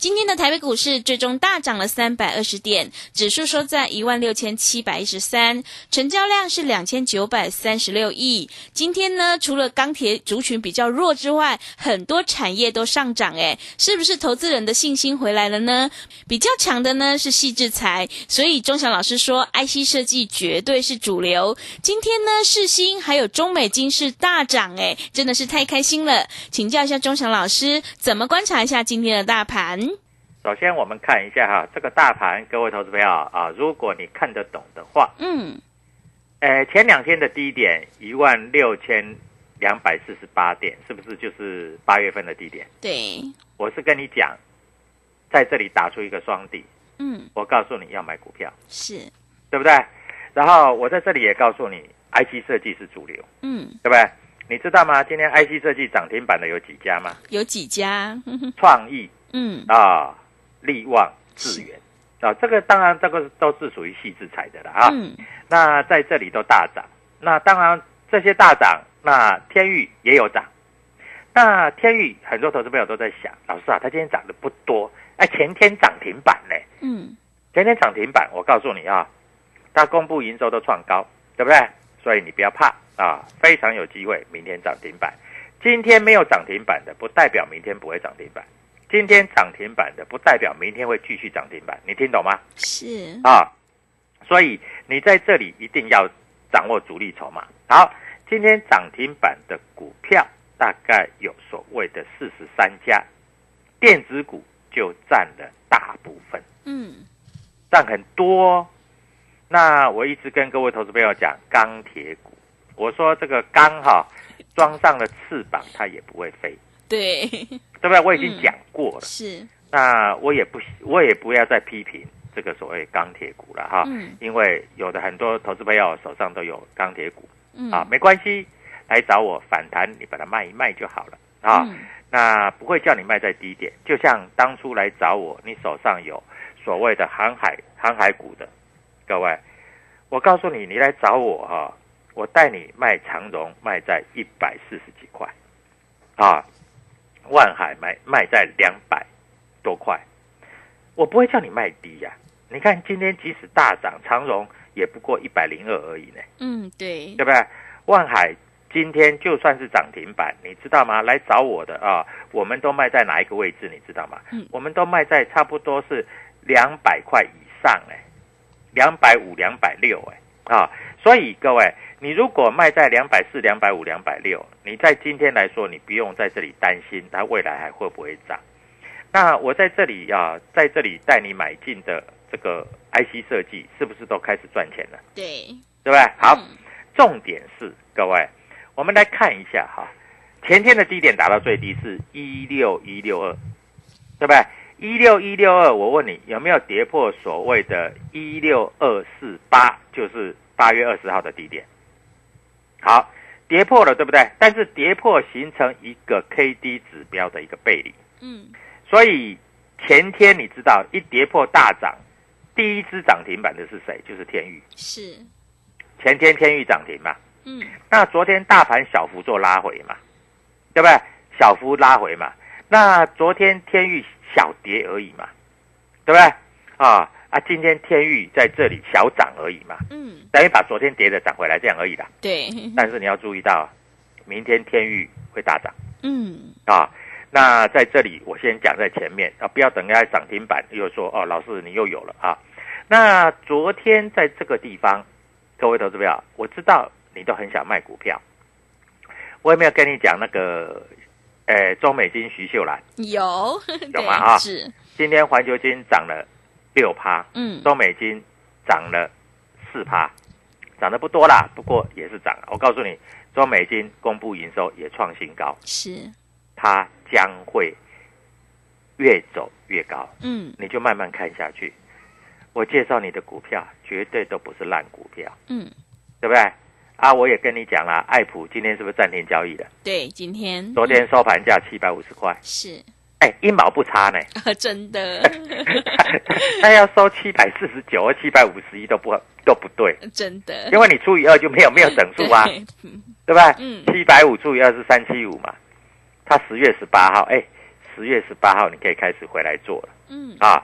今天的台北股市最终大涨了三百二十点，指数收在一万六千七百一十三，成交量是两千九百三十六亿。今天呢，除了钢铁族群比较弱之外，很多产业都上涨，诶，是不是投资人的信心回来了呢？比较强的呢是细制材，所以钟祥老师说，IC 设计绝对是主流。今天呢，世新还有中美金是大涨，诶，真的是太开心了。请教一下钟祥老师，怎么观察一下今天的大盘？首先，我们看一下哈，这个大盘，各位投资朋友啊，如果你看得懂的话，嗯，呃，前两天的低点一万六千两百四十八点，是不是就是八月份的低点？对，我是跟你讲，在这里打出一个双底，嗯，我告诉你要买股票，是，对不对？然后我在这里也告诉你，IC 设计是主流，嗯，对不对？你知道吗？今天 IC 设计涨停板的有几家吗？有几家？创意嗯，啊，力旺、智源啊，这个当然这个都是属于细制材的了啊。嗯，那在这里都大涨，那当然这些大涨，那天域也有涨。那天域很多投资朋友都在想，老师啊，它今天涨的不多，哎，前天涨停板呢，嗯，前天涨停板，我告诉你啊，它公布营收都创高，对不对？所以你不要怕啊，非常有机会明天涨停板。今天没有涨停板的，不代表明天不会涨停板；今天涨停板的，不代表明天会继续涨停板。你听懂吗？是，啊，所以你在这里一定要掌握主力筹码。好，今天涨停板的股票大概有所谓的四十三家，电子股就占了大部分，嗯，占很多、哦。那我一直跟各位投资朋友讲钢铁股，我说这个钢哈装上了翅膀，它也不会飞，对，对不对？我已经讲过了。是，那我也不，我也不要再批评这个所谓钢铁股了哈，嗯。因为有的很多投资朋友手上都有钢铁股。嗯，啊，没关系，来找我反弹，你把它卖一卖就好了啊。嗯。那不会叫你卖在低点，就像当初来找我，你手上有所谓的航海航海股的，各位，我告诉你，你来找我哈、我带你卖长荣，卖在一百四十几块，啊，万海卖卖在两百多块，我不会叫你卖低呀、你看今天即使大涨，长荣也不过一百零二而已呢。嗯，对，对不对？万海今天就算是涨停板，你知道吗？来找我的啊，我们都卖在哪一个位置？你知道吗？嗯我们都卖在差不多是两百块以上哎，两百五、两百六哎啊，所以各位，你如果卖在两百四、两百五、两百六，你在今天来说，你不用在这里担心它未来还会不会涨。那我在这里啊，在这里带你买进的这个 IC 设计，是不是都开始赚钱了？对，对不对？好，嗯重点是各位，我们来看一下哈，前天的低点达到最低是一六一六二，对不对？一六一六二，我问你有没有跌破所谓的一六二四八，就是八月二十号的低点？好，跌破了，对不对？但是跌破形成一个 K D 指标的一个背离，嗯，所以前天你知道一跌破大涨，第一只涨停板的是谁？就是天宇。是，前天天宇涨停嘛，嗯，那昨天大盘小幅做拉回嘛，对不对？小幅拉回嘛，那昨天天宇小跌而已嘛，对不对？啊啊，今天天域在这里小涨而已嘛，嗯，等于把昨天跌的涨回来这样而已啦。对，但是你要注意到，明天天域会大涨。嗯，啊。那在这里我先讲在前面啊，不要等下涨停板又说哦，老师你又有了啊。那昨天在这个地方，各位投资票，我知道你都很想卖股票，我有没有跟你讲那个，呃，中美金徐秀兰？有，有吗？啊是，今天环球金涨了六趴，嗯，中美金涨了四趴，涨得不多啦，不过也是涨了。我告诉你，中美金公布营收也创新高，是，它将会越走越高，嗯你就慢慢看下去。我介绍你的股票绝对都不是烂股票，嗯，对不对？啊，我也跟你讲了，爱普今天是不是暂停交易的？对，今天昨天收盘价七百五十块，是，哎，一毛不差呢。真的，那要收七百四十九或七百五十一都不都不对，真的，因为你除以二就没有没有整数啊，对。吧？嗯。七百五除以二是三七五嘛，他十月十八号，哎，十月十八号你可以开始回来做了。嗯，啊。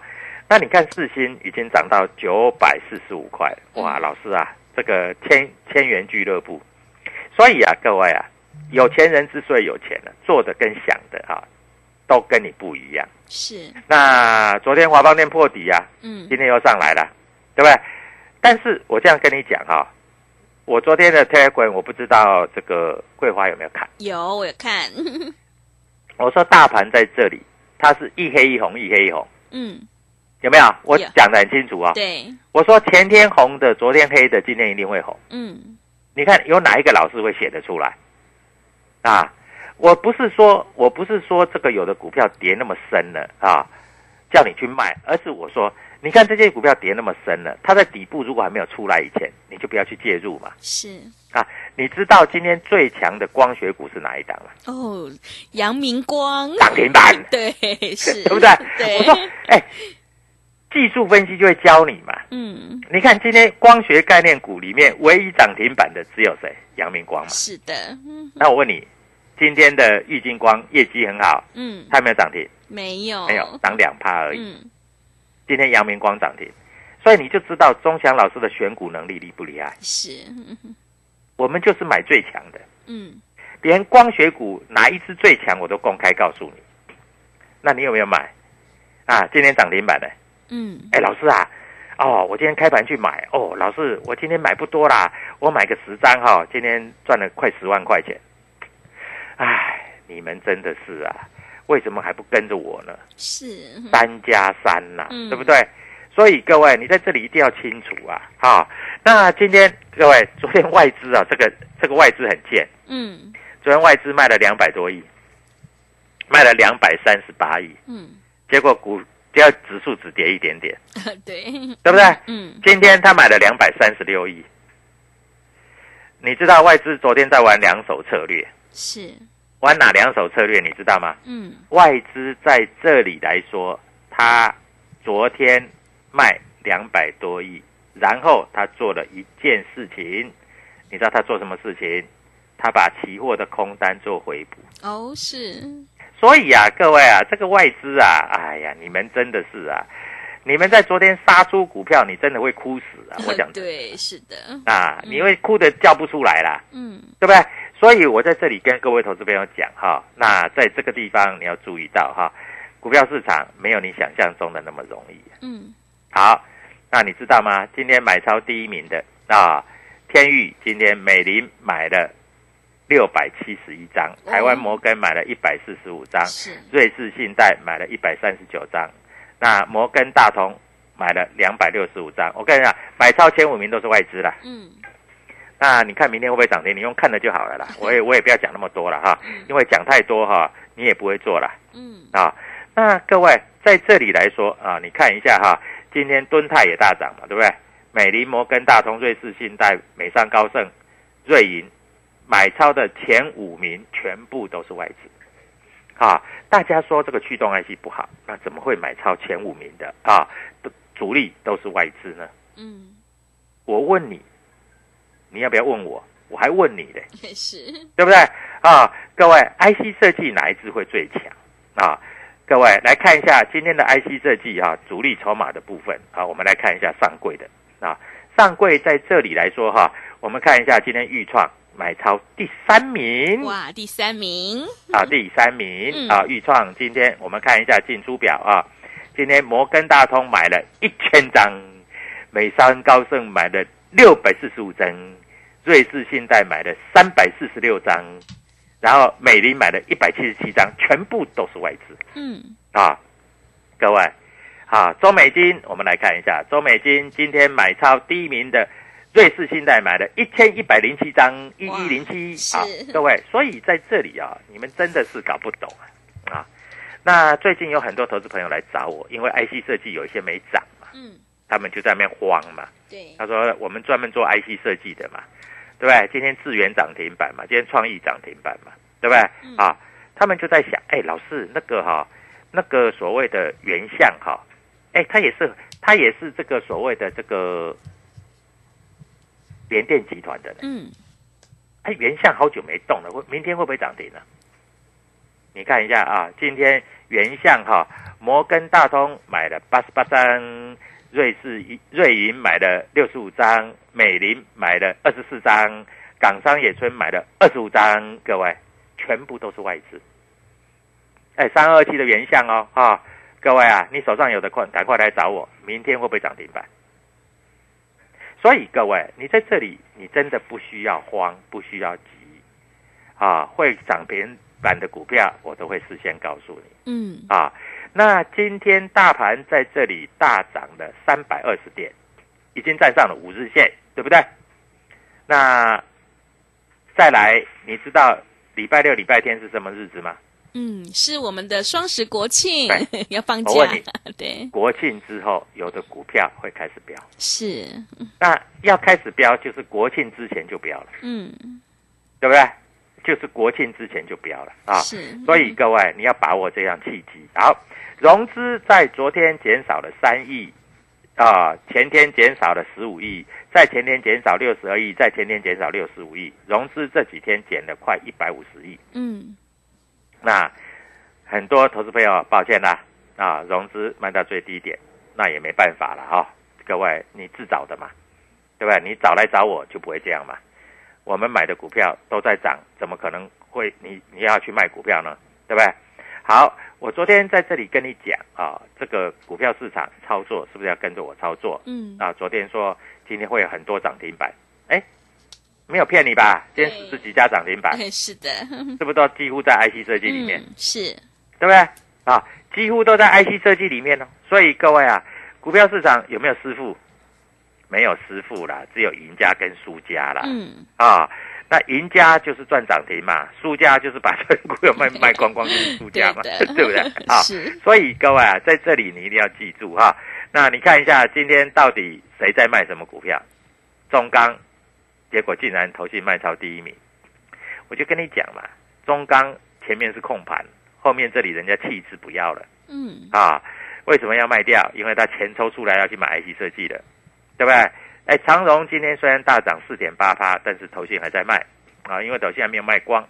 那你看四星已经涨到九百四十五块，哇，嗯。老师啊，这个千千元俱乐部，所以啊，各位啊，有钱人之所以有钱呢，做的跟想的啊，都跟你不一样。是，那昨天华邦店破底啊，嗯今天又上来了，对不对？但是我这样跟你讲哈、我昨天的 Telegram 我不知道这个桂花有没有看。有，我有看，我说大盘在这里，它是一黑一红，一黑一红，嗯，有没有？我有讲的很清楚啊、对，我说前天红的，昨天黑的，今天一定会红。嗯，你看有哪一个老师会写得出来？啊，我不是说我不是说这个有的股票跌那么深了啊，叫你去卖，而是我说，你看这些股票跌那么深了，它在底部如果还没有出来以前，你就不要去介入嘛。是，啊，你知道今天最强的光学股是哪一档吗？哦，阳明光，涨停板，对，是，对不对？对，我说，哎，技术分析就会教你嘛。嗯，你看今天光学概念股里面唯一涨停板的只有谁？阳明光嘛。是的，嗯那我问你，今天的玉金光业绩很好，嗯，它有没有涨停？没有，没有，涨两趴而已。嗯，今天阳明光涨停，所以你就知道钟祥老师的选股能力厉不厉害。是，嗯我们就是买最强的，嗯，连光学股哪一支最强我都公开告诉你。那你有没有买？啊，今天涨停板的。嗯，哎，老师啊，哦，我今天开盘去买，哦，老师，我今天买不多啦，我买个十张哈、今天赚了快十万块钱。哎，你们真的是啊，为什么还不跟着我呢？是，三加三呐、嗯。对不对？所以各位，你在这里一定要清楚啊！好、那今天各位，昨天外资啊，这个这个外资很贱，嗯。昨天外资卖了两百多亿，卖了两百三十八亿，嗯，结果股只要指数只跌一点点，对，对不对？嗯，今天他买了两百三十六亿，你知道外资昨天在玩两手策略，是，玩哪两手策略？你知道吗？嗯外资在这里来说，他昨天卖两百多亿，然后他做了一件事情，你知道他做什么事情？他把期货的空单做回补。哦，是，所以啊，各位啊，这个外资啊，哎呀，你们真的是啊，你们在昨天杀出股票，你真的会哭死啊！我讲真的 对，是的，啊，你会哭的叫不出来啦。嗯对不对？所以我在这里跟各位投资朋友讲哈，那在这个地方你要注意到哈，股票市场没有你想象中的那么容易。嗯，好，那你知道吗？今天买超第一名的啊，天域今天美林买了六百七十一张，哦台湾摩根买了一百四十五张，瑞士信贷买了一百三十九张，那摩根大同买了两百六十五张。我跟你讲，买超前五名都是外资啦。嗯那你看明天会不会涨停？你用看的就好了啦。我也我也不要讲那么多了哈，因为讲太多哈，你也不会做了嗯，啊。那各位在这里来说啊，你看一下哈，今天敦泰也大涨嘛，对不对？美林、摩根大通、瑞士信贷、美商高盛、瑞银买超的前五名全部都是外资。啊，大家说这个驱动 IC 不好，那怎么会买超前五名的啊？主力都是外资呢？嗯，我问你，你要不要问我？我还问你嘞，也是，对不对？啊，各位，IC 设计哪一支会最强？啊？各位来看一下今天的 IC 设计啊、主力筹码的部分。啊，我们来看一下上柜的。啊，上柜在这里来说哈、我们看一下今天预创买超第三名，哇，第三名，啊，第三名。嗯。啊，预创今天我们看一下进出表啊，今天摩根大通买了一千张，美商高盛买了六百四十五张，瑞士信贷买了三百四十六张，然后美林买了一百七十七张，全部都是外资嗯，啊，各位啊，周美金我们来看一下，周美金今天买超第一名的。瑞士信贷买了一千一百零七张，一一零七啊，各位，所以在这里啊，你们真的是搞不懂啊啊！那最近有很多投资朋友来找我，因为 IC 设计有一些没涨嘛，嗯，他们就在那边慌嘛。对，他说我们专门做 IC 设计的嘛，对不对？今天智源涨停板嘛，今天创意涨停板嘛，对不对？嗯啊，他们就在想，哎，老师那个哈、那个所谓的原相哈、哎，他也是他也是这个所谓的这个联电集团的呢。嗯，哎，原相好久没动了，会明天会不会涨停呢、你看一下啊，今天原相哈、摩根大通买了八十八张，瑞士瑞银买了六十五张，美林买了二十四张，港商野村买了二十五张，各位全部都是外资。哎，三二七的原相哦，啊，各位啊，你手上有的快赶快来找我，明天会不会涨停板？所以各位，你在这里，你真的不需要慌，不需要急，啊，会涨停板的股票，我都会事先告诉你嗯，啊。那今天大盘在这里大涨了三百二十点，已经站上了五日线，对不对？那再来，你知道礼拜六、礼拜天是什么日子吗？嗯，是我们的双十国庆 要放假我问你，对，国庆之后，有的股票会开始飙。是，那要开始飙，就是国庆之前就飙了，嗯，对不对？就是国庆之前就飙了啊。是，所以各位，你要把握这样契机。好，融资在昨天减少了三亿，啊，前天减少了十五亿，在前天减少六十二亿，在前天减少六十五亿，融资这几天减了快一百五十亿。嗯，那很多投资朋友，抱歉啦，啊，融资卖到最低点，那也没办法了哈、各位，你自找的嘛，对不对？你找来找我就不会这样嘛。我们买的股票都在涨，怎么可能会你你要去卖股票呢？对不对？好，我昨天在这里跟你讲啊，这个股票市场操作是不是要跟着我操作？嗯，啊，昨天说今天会有很多涨停板，哎，没有骗你吧？今天四十几家涨停板，是的，是不是都几乎在 IC 设计里面？嗯，是，对不对？啊，几乎都在 IC 设计里面哦。所以各位啊，股票市场有没有师傅？没有师傅啦，只有赢家跟输家啦。嗯，啊，那赢家就是赚涨停嘛，输家就是把这股票卖 卖光光，就是输家嘛，对 对不对？啊，是，所以各位啊，在这里你一定要记住哈。那你看一下今天到底谁在卖什么股票？中钢，结果竟然投信卖超第一名。我就跟你讲嘛，中钢前面是控盘，后面这里人家弃之不要了嗯，啊。为什么要卖掉？因为他钱抽出来要去买 IC 设计的，对不对？哎，长荣今天虽然大涨四点八趴，但是投信还在卖啊，因为投信还没有卖光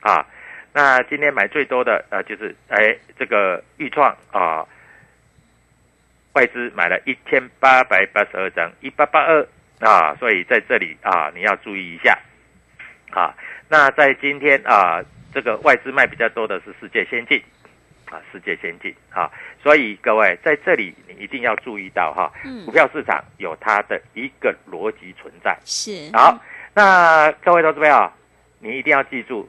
啊。那今天买最多的呃就是哎这个豫创啊，外资买了一千八百八十二张，一八八二啊，所以在这里啊你要注意一下啊。那在今天啊，这个外资卖比较多的是世界先进啊，世界先进啊，所以各位在这里你一定要注意到哈，嗯股票市场有它的一个逻辑存在。是，好，那各位投资朋友，你一定要记住，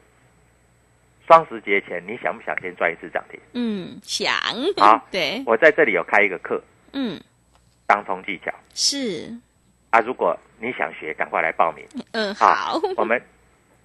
双十节前你想不想先赚一次涨停？嗯，想，好对，我在这里有开一个课，嗯，当冲技巧。是，啊，如果你想学，赶快来报名嗯，啊好，！我们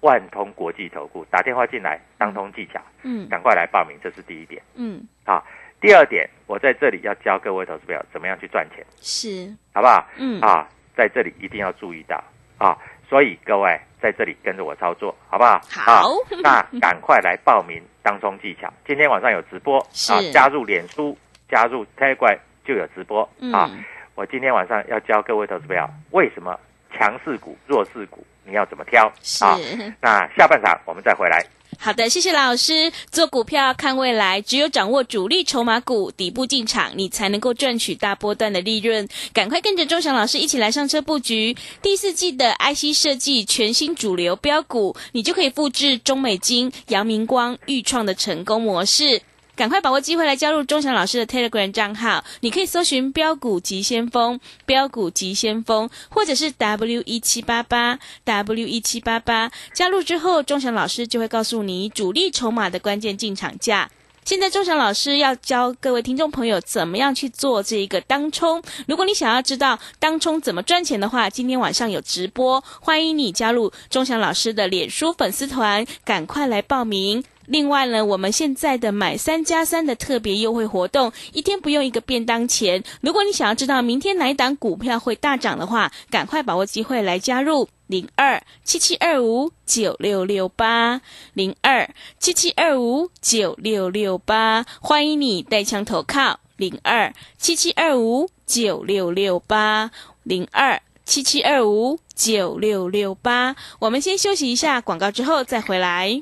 万通国际投顾打电话进来，当通技巧，嗯。赶快来报名，这是第一点。嗯，啊。第二点，我在这里要教各位投资朋友怎么样去赚钱，是，好不好？嗯，啊，在这里一定要注意到。啊，所以各位在这里跟着我操作，好不好？好。啊那赶快来报名当通技巧，今天晚上有直播是。啊，加入脸书，加入 Telegram 就有直播、啊。嗯，我今天晚上要教各位投资朋友，为什么强势股、弱势股你要怎么挑是。啊？那下半场我们再回来。好的，谢谢老师。做股票看未来，只有掌握主力筹码股底部进场，你才能够赚取大波段的利润。赶快跟着钟祥老师一起来上车布局第四季的 IC 设计全新主流标股，你就可以复制中美金、阳明光、豫创的成功模式。赶快把握机会来加入钟祥老师的 Telegram 账号，你可以搜寻“标股急先锋”、“标股急先锋”，或者是 W 一七八八 W 一七八八。加入之后，钟祥老师就会告诉你主力筹码的关键进场价。现在钟祥老师要教各位听众朋友怎么样去做这一个当冲。如果你想要知道当冲怎么赚钱的话，今天晚上有直播，欢迎你加入钟祥老师的脸书粉丝团，赶快来报名。另外呢，我们现在的买三加三的特别优惠活动，一天不用一个便当钱。如果你想要知道明天哪一档股票会大涨的话，赶快把握机会来加入零二七七二五九六六八零二七七二五九六六八，欢迎你带枪投靠零二七七二五九六六八零二七七二五九六六八。我们先休息一下广告，之后再回来。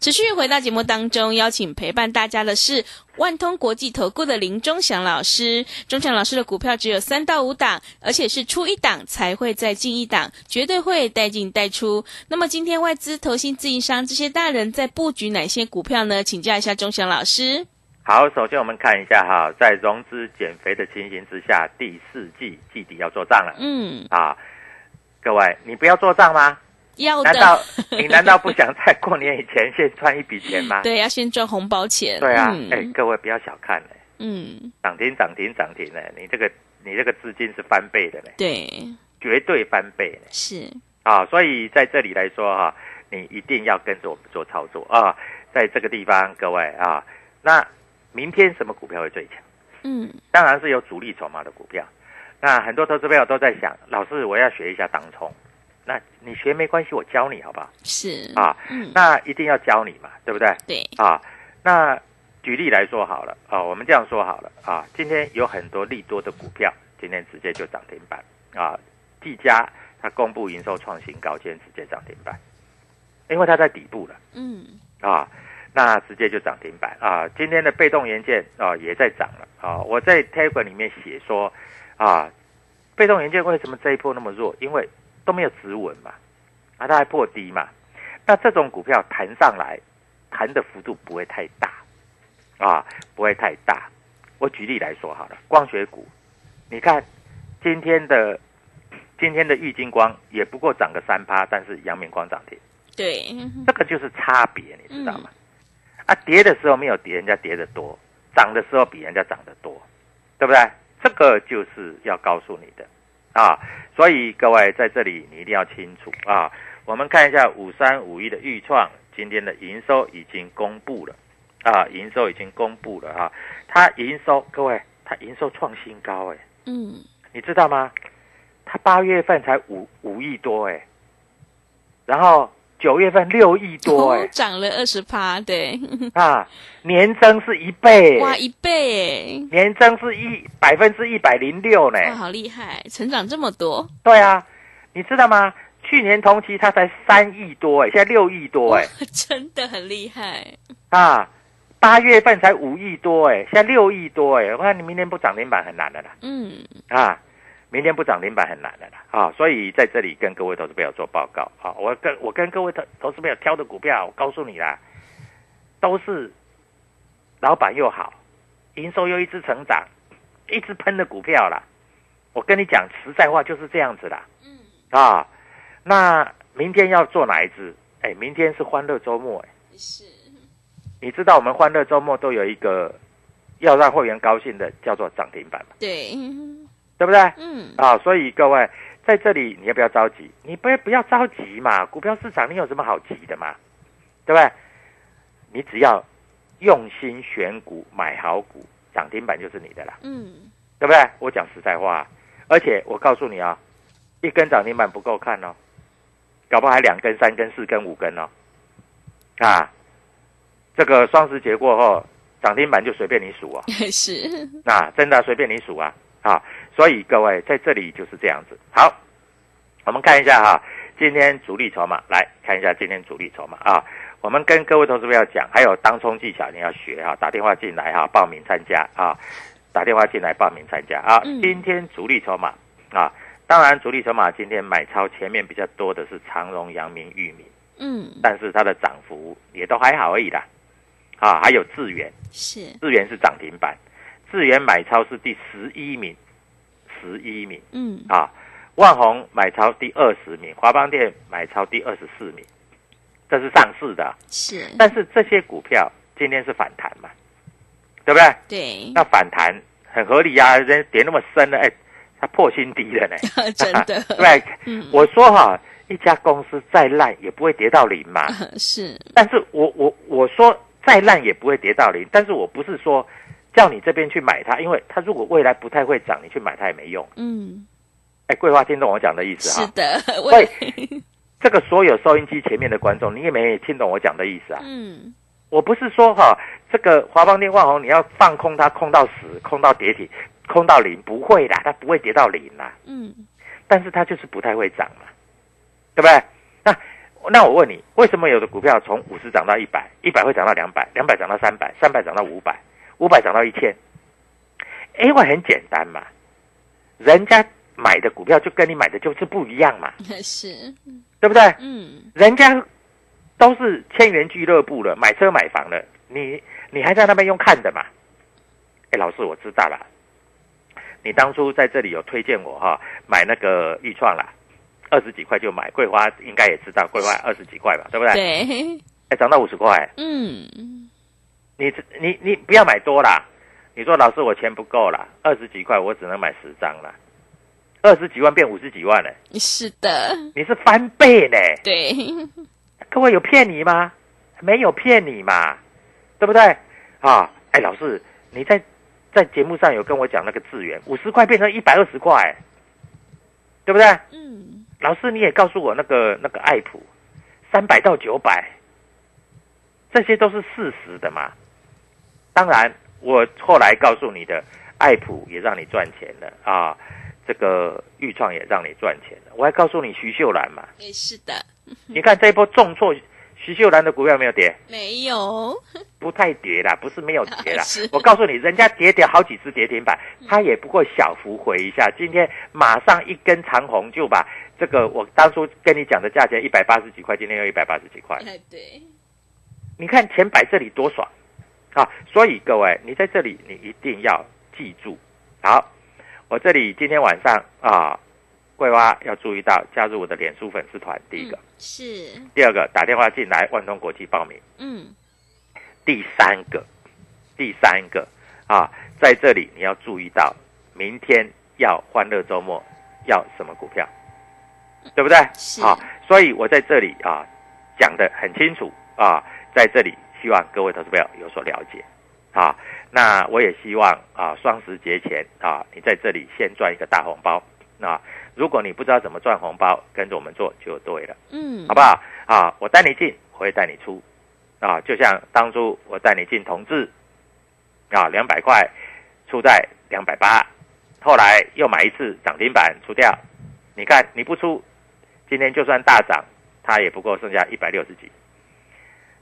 持续回到节目当中，邀请陪伴大家的是万通国际投顾的林忠祥老师。忠祥老师的股票只有三到五档，而且是出一档才会再进一档，绝对会带进带出。那么今天外资、投信、自营商这些大人在布局哪些股票呢？请教一下忠祥老师。好，首先我们看一下哈，在融资减肥的情形之下，第四季季底要做账了嗯，啊！各位，你不要做账吗？要难道，你难道不想在过年以前先赚一笔钱吗？对，要先赚红包钱。对啊，嗯哎、各位不要小看呢，嗯，涨停涨停涨停呢，你这个你这个资金是翻倍的呢，对，绝对翻倍呢是，啊！所以在这里来说哈、你一定要跟着我们做操作啊！在这个地方，各位啊，那明天什么股票会最强？嗯，当然是有主力筹码的股票。那很多投资朋友都在想，老师我要学一下当冲，那你学没关系，我教你好不好？是，啊，嗯，那一定要教你嘛，对不对？对，啊，那举例来说好了啊，我们这样说好了啊，今天有很多利多的股票，今天直接就涨停板啊。技嘉它公布营收创新高，今天直接涨停板，因为它在底部了嗯，啊，那直接就涨停板啊。今天的被动元件啊也在涨了啊。我在 Telegram 里面写说啊，被动元件为什么这一波那么弱？因为都没有止稳嘛，啊，它还破低嘛。那这种股票弹上来，弹的幅度不会太大，啊，不会太大。我举例来说好了，光学股，你看今天的今天的玉金光也不过涨个三趴，但是阳明光涨停，对，这个就是差别，你知道吗？啊，跌的时候没有跌人家跌得多，涨的时候比人家涨得多，对不对？这个就是要告诉你的啊。所以各位在这里你一定要清楚啊。我们看一下五三五一的预创，今天的营收已经公布了啊，营收已经公布了啊。它营收，各位，它营收创新高哎，嗯，你知道吗？它八月份才五五亿多哎，然后九月份六亿多哎。哦，涨了二十趴，对，啊，年增是一倍。哇，哎，一倍，年增是一百分之一百零六呢。哇，好厉害，成长这么多，对啊，你知道吗？去年同期它才三亿多哎，现在六亿多哎。真的很厉害，啊，八月份才五亿多哎，现在六亿多哎，我看你明年不涨停板很难的啦。嗯，啊。明天不涨停板很难的啦啊！所以在这里跟各位投资朋友做报告啊，我跟我跟各位投投资朋友挑的股票，我告诉你啦，都是老板又好，营收又一直成长，一直喷的股票啦。我跟你讲实在话，就是这样子啦。嗯啊，那明天要做哪一支？哎，明天是欢乐周末哎。是。你知道我们欢乐周末都有一个要让会员高兴的，叫做涨停板嘛？对。对不对？嗯。啊，所以各位在这里你要不要着急？你不要不要着急嘛，股票市场你有什么好急的嘛？对不对？你只要用心选股，买好股，涨停板就是你的啦。嗯。对不对？我讲实在话，而且我告诉你啊，一根涨停板不够看哦，搞不好还两根、三根、四根、五根哦。啊，这个双十节过后，涨停板就随便你数 啊。是。那真的随便你数啊啊！所以各位在这里就是这样子。好，我们看一下哈，今天主力筹码，来看一下今天主力筹码啊。我们跟各位投资朋友讲，还有当冲技巧你要学哈，打电话进来哈，报名参加啊，打电话进来报名参加啊。今天主力筹码啊，当然主力筹码今天买超前面比较多的是长荣、阳明、裕民，嗯，但是它的涨幅也都还好而已啦。啊，还有智源，是智源是涨停板，智源买超是第十一名。十一名，嗯。啊，万宏买超第二十名，华邦电买超第二十四名，这是上市的，是，但是这些股票今天是反弹嘛，对不对？对，那反弹很合理啊，人跌那么深了，哎，它破新低了呢，真的，对，嗯，我说哈，一家公司再烂也不会跌到零嘛，是，但是我我我说再烂也不会跌到零，但是我不是说。叫你这边去买它，因为它如果未来不太会涨，你去买它也没用。嗯，哎，桂花听懂我讲的意思哈？是的，会这个所有收音机前面的观众，你也没听懂我讲的意思啊？嗯，我不是说哈，这个华邦电、万宏你要放空它，空到死，空到跌停，空到零，不会啦，它不会跌到零啦。嗯，但是它就是不太会涨嘛，对不对？那那我问你，为什么有的股票从五十涨到一百，一百会涨到两百，两百涨到三百，三百涨到五百？五百涨到一千，因为很简单嘛，人家买的股票就跟你买的就是不一样嘛，是，对不对？嗯，人家都是千元俱乐部了，买车买房了，你你还在那边用看的嘛？哎，老师我知道了，你当初在这里有推荐我哈，买那个豫创啦，二十几块就买，桂花应该也知道，桂花二十几块吧，对不对？对，哎，涨到五十块，嗯。你你你不要买多啦！你说老师我钱不够啦，二十几块我只能买十张啦，二十几万变五十几万了。是的，你是翻倍呢。对，各位有骗你吗？没有骗你嘛，对不对？啊，哎，老师你在在节目上有跟我讲那个资源，五十块变成一百二十块，对不对？嗯。老师你也告诉我那个那个爱普，三百到九百，这些都是事实的嘛。当然，我后来告诉你的，爱普也让你赚钱了啊，这个豫创也让你赚钱了。我还告诉你徐秀兰嘛，也是的。你看这一波重挫，徐秀兰的股票没有跌，没有，不太跌啦，不是没有跌啦。我告诉你，人家跌跌好几次跌停板，它也不过小幅回一下。今天马上一根长红就把这个我当初跟你讲的价钱一百八十几块，今天又一百八十几块。哎对，你看钱摆这里多爽。啊，所以各位，你在这里你一定要记住。好，我这里今天晚上啊，桂花要注意到加入我的脸书粉丝团。第一个是，第二个打电话进来万通国际报名。嗯，第三个，第三个啊，在这里你要注意到，明天要欢乐周末要什么股票，对不对？好啊，所以我在这里啊讲的很清楚啊，在这里。希望各位投资朋友有所了解，啊，那我也希望啊，双十节前啊，你在这里先赚一个大红包，啊，如果你不知道怎么赚红包，跟着我们做就对了，嗯，好不好？啊，我带你进，我会带你出，啊，就像当初我带你进同志，啊，两百块出在两百八，后来又买一次涨停板出掉，你看你不出，今天就算大涨，它也不过剩下一百六十几。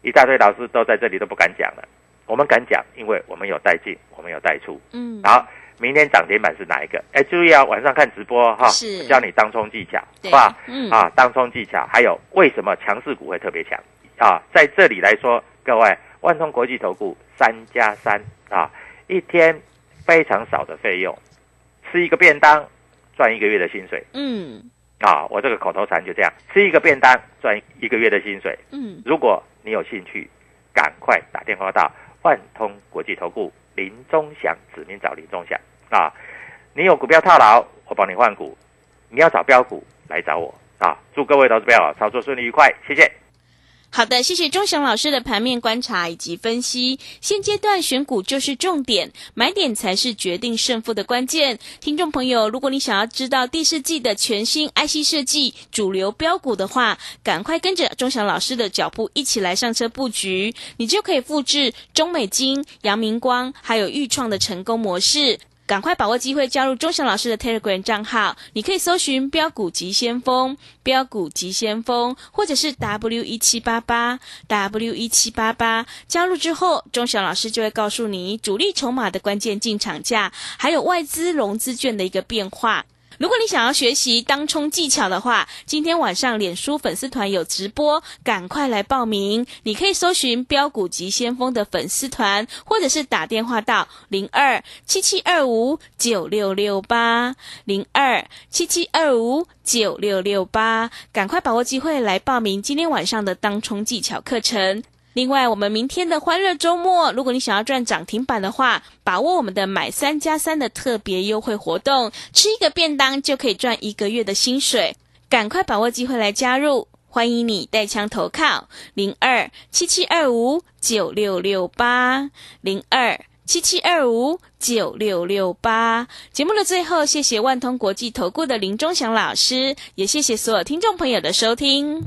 一大堆老师都在这里都不敢讲了，我们敢讲，因为我们有带进，我们有带出。嗯，好，明天涨停板是哪一个？哎，注意啊，晚上看直播哈，是教你当冲技巧，对好吧？嗯啊，当冲技巧，还有为什么强势股会特别强啊？在这里来说，各位，万通国际投顾三加三啊，一天非常少的费用，吃一个便当赚一个月的薪水嗯啊！我这个口头禅就这样，吃一个便当赚一个月的薪水。嗯，如果你有兴趣，赶快打电话到万通国际投顾林中祥，指名找林中祥啊！你有股票套牢，我帮你换股；你要找标股，来找我啊！祝各位投资朋友操作顺利愉快，谢谢。好的，谢谢钟祥老师的盘面观察以及分析。现阶段选股就是重点，买点才是决定胜负的关键。听众朋友，如果你想要知道第四季的全新 IC 设计主流标股的话，赶快跟着钟祥老师的脚步一起来上车布局，你就可以复制中美金、阳明光还有豫创的成功模式。赶快把握机会加入钟祥老师的 Telegram 账号，你可以搜寻“标股急先锋”、“标股急先锋”，或者是 W 一七八八 W 一七八八。加入之后，钟祥老师就会告诉你主力筹码的关键进场价，还有外资融资券的一个变化。如果你想要学习当冲技巧的话，今天晚上脸书粉丝团有直播，赶快来报名。你可以搜寻“标股急先锋”的粉丝团，或者是打电话到零二七七二五九六六八零二七七二五九六六八，赶快把握机会来报名今天晚上的当冲技巧课程。另外，我们明天的欢乐周末，如果你想要赚涨停板的话，把握我们的买三加三的特别优惠活动，吃一个便当就可以赚一个月的薪水，赶快把握机会来加入。欢迎你带枪投靠零二七七二五九六六八零二七七二五九六六八。节目的最后，谢谢万通国际投顾的林忠祥老师，也谢谢所有听众朋友的收听。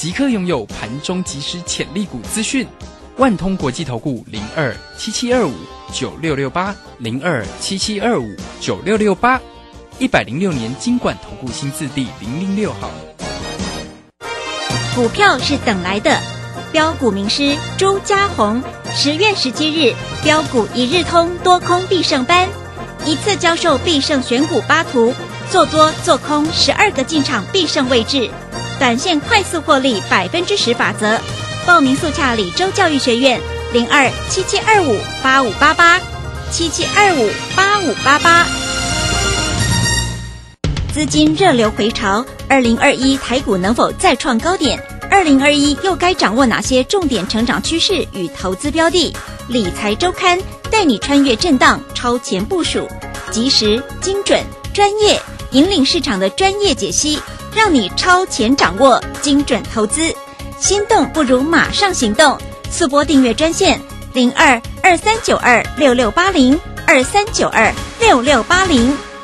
即刻拥有盘中即时潜力股资讯。万通国际投顾零二七七二五九六六八零二七七二五九六六八，一百零六年经管投顾新字第零零六号。股票是等来的，标股名师朱家红，十月十七日标股一日通多空必胜班，一次教授必胜选股八图，做多做空十二个进场必胜位置，短线快速获利百分之十法则。报名速洽李州教育学院零二七七二五八五八八七七二五八五八八。资金热流回潮，二零二一台股能否再创高点？二零二一又该掌握哪些重点成长趋势与投资标的？理财周刊带你穿越震荡，超前部署，及时、精准、专业，引领市场的专业解析，让你超前掌握精准投资。心动不如马上行动，速播订阅专线零二二三九二六六八零二三九二六六八零。